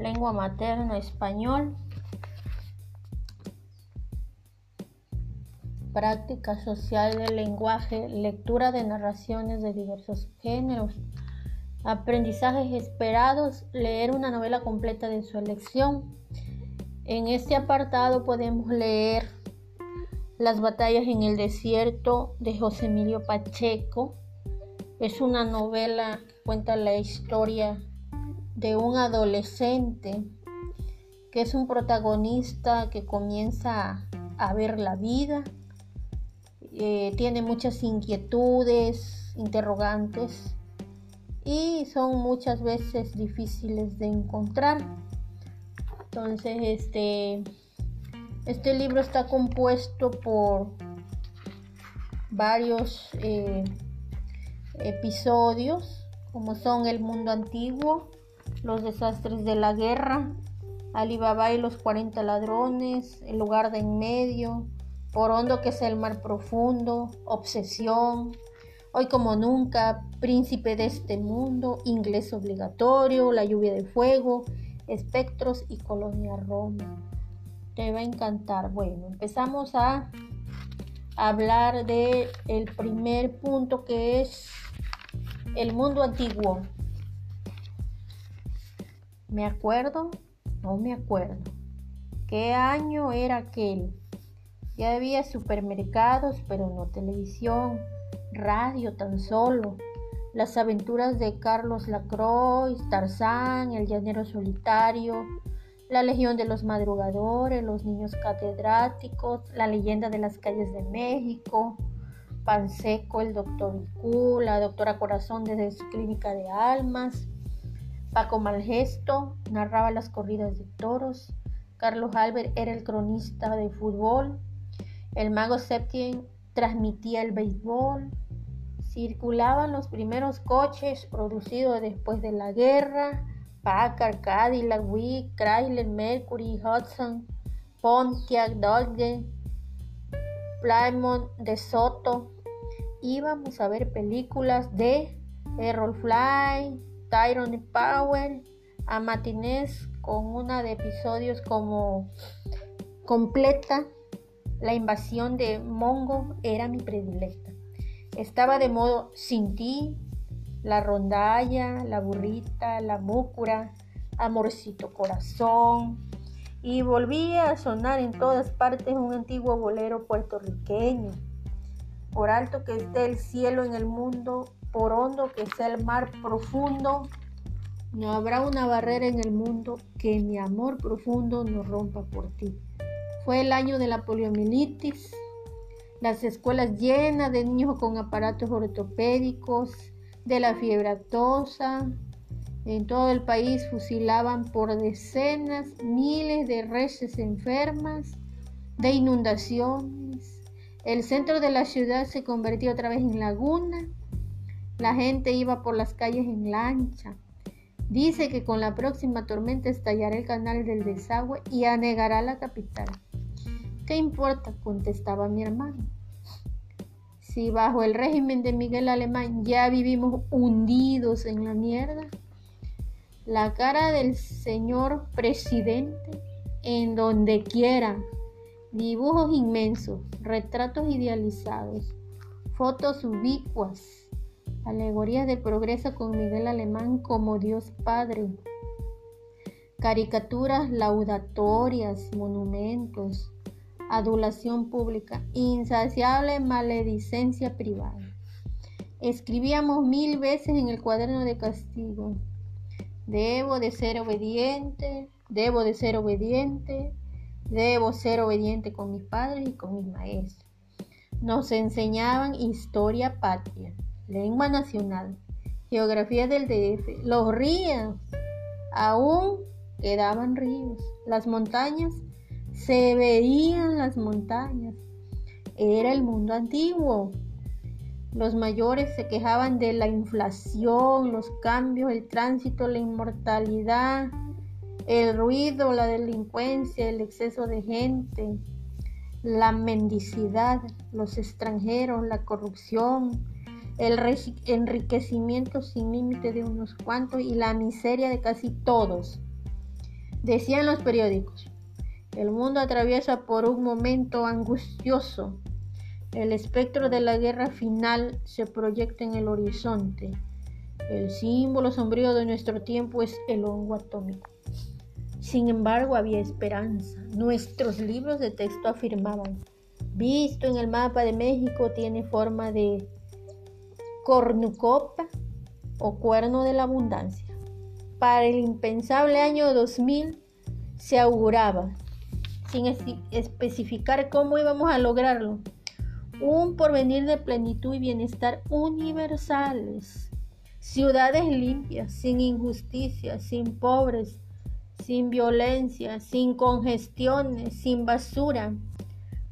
lengua materna español. Práctica social del lenguaje, lectura de narraciones de diversos géneros, aprendizajes esperados, leer una novela completa de su elección. En este apartado podemos leer Las batallas en el desierto de José Emilio Pacheco. Es una novela que cuenta la historia de un adolescente que es un protagonista que comienza a ver la vida, eh, tiene muchas inquietudes, interrogantes y son muchas veces difíciles de encontrar. Entonces, este, este libro está compuesto por varios eh, episodios, como son El Mundo Antiguo, Los Desastres de la Guerra, Alibaba y los 40 Ladrones, El Lugar de en medio, Por Hondo que es el Mar Profundo, Obsesión, Hoy como nunca, Príncipe de este Mundo, Inglés Obligatorio, La Lluvia de Fuego, Espectros y Colonia Roma. Te va a encantar. Bueno, empezamos a hablar de el primer punto que es el mundo antiguo. ¿Me acuerdo? No me acuerdo. ¿Qué año era aquel? Ya había supermercados, pero no televisión, radio tan solo. Las aventuras de Carlos Lacroix, Tarzán, El Llanero Solitario, La Legión de los Madrugadores, Los Niños Catedráticos, La Leyenda de las Calles de México, Panseco, El Doctor Q, La Doctora Corazón desde su Clínica de Almas, Paco Malgesto narraba las corridas de toros, Carlos Albert era el cronista de fútbol, el mago Septien transmitía el béisbol, circulaban los primeros coches producidos después de la guerra, Packard, Cadillac, Wick, Chrysler, Mercury, Hudson, Pontiac, Dodge, Plymouth, De Soto. Íbamos a ver películas de Errol Fly, Tyrone Power, a matines con una de episodios como completa. La invasión de Mongo era mi predilecta. Estaba de modo sin ti, la rondalla, la burrita, la múcura, amorcito corazón. Y volvía a sonar en todas partes un antiguo bolero puertorriqueño. Por alto que esté el cielo en el mundo, por hondo que sea el mar profundo, no habrá una barrera en el mundo que mi amor profundo no rompa por ti. Fue el año de la poliomielitis, las escuelas llenas de niños con aparatos ortopédicos, de la fiebre actosa. En todo el país fusilaban por decenas, miles de reses enfermas, de inundaciones. El centro de la ciudad se convirtió otra vez en laguna. La gente iba por las calles en lancha. Dice que con la próxima tormenta estallará el canal del desagüe y anegará la capital. ¿Qué importa? contestaba mi hermano. Si bajo el régimen de Miguel Alemán ya vivimos hundidos en la mierda, la cara del señor presidente en donde quiera, dibujos inmensos, retratos idealizados, fotos ubicuas, alegorías del progreso con Miguel Alemán como Dios Padre, caricaturas laudatorias, monumentos, adulación pública, insaciable maledicencia privada. Escribíamos mil veces en el cuaderno de castigo, debo de ser obediente, debo de ser obediente, debo ser obediente con mis padres y con mis maestros. Nos enseñaban historia patria, lengua nacional, geografía del DF, los ríos, aún quedaban ríos, las montañas se veían las montañas. Era el mundo antiguo. Los mayores se quejaban de la inflación, los cambios, el tránsito, la inmortalidad, el ruido, la delincuencia, el exceso de gente, la mendicidad, los extranjeros, la corrupción, el enriquecimiento sin límite de unos cuantos y la miseria de casi todos. Decían los periódicos, el mundo atraviesa por un momento angustioso. El espectro de la guerra final se proyecta en el horizonte. El símbolo sombrío de nuestro tiempo es el hongo atómico. Sin embargo, había esperanza. Nuestros libros de texto afirmaban, visto en el mapa de México, tiene forma de cornucopa o cuerno de la abundancia. Para el impensable año 2000 se auguraba, sin especificar cómo íbamos a lograrlo, un porvenir de plenitud y bienestar universales, ciudades limpias, sin injusticia, sin pobres, sin violencia, sin congestiones, sin basura.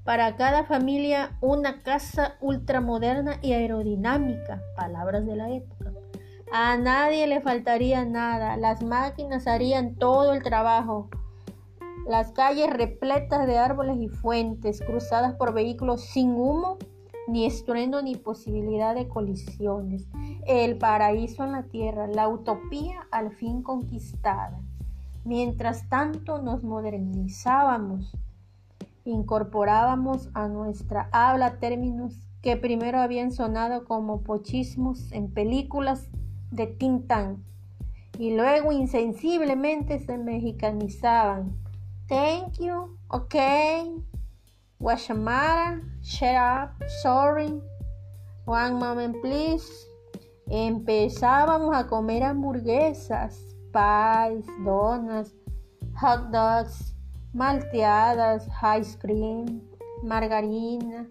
Para cada familia una casa ultramoderna y aerodinámica, palabras de la época. A nadie le faltaría nada, las máquinas harían todo el trabajo. Las calles repletas de árboles y fuentes, cruzadas por vehículos sin humo, ni estruendo ni posibilidad de colisiones. El paraíso en la tierra, la utopía al fin conquistada. Mientras tanto nos modernizábamos, incorporábamos a nuestra habla términos que primero habían sonado como pochismos en películas de Tintán y luego insensiblemente se mexicanizaban. Thank you, okay, Guachamara, shut up, sorry, one moment please. Empezábamos a comer hamburguesas pies, donas, hot dogs, malteadas, ice cream, margarina,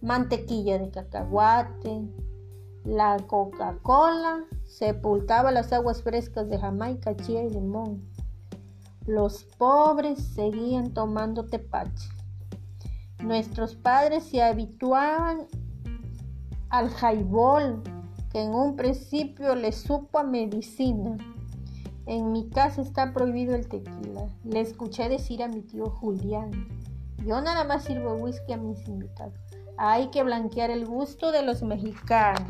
mantequilla de cacahuate, la Coca-Cola sepultaba las aguas frescas de Jamaica, chía y limón. Los pobres seguían tomando tepache. Nuestros padres se habituaban al jaibol, que en un principio les supo a medicina. En mi casa está prohibido el tequila. Le escuché decir a mi tío Julián. Yo nada más sirvo whisky a mis invitados. Hay que blanquear el gusto de los mexicanos.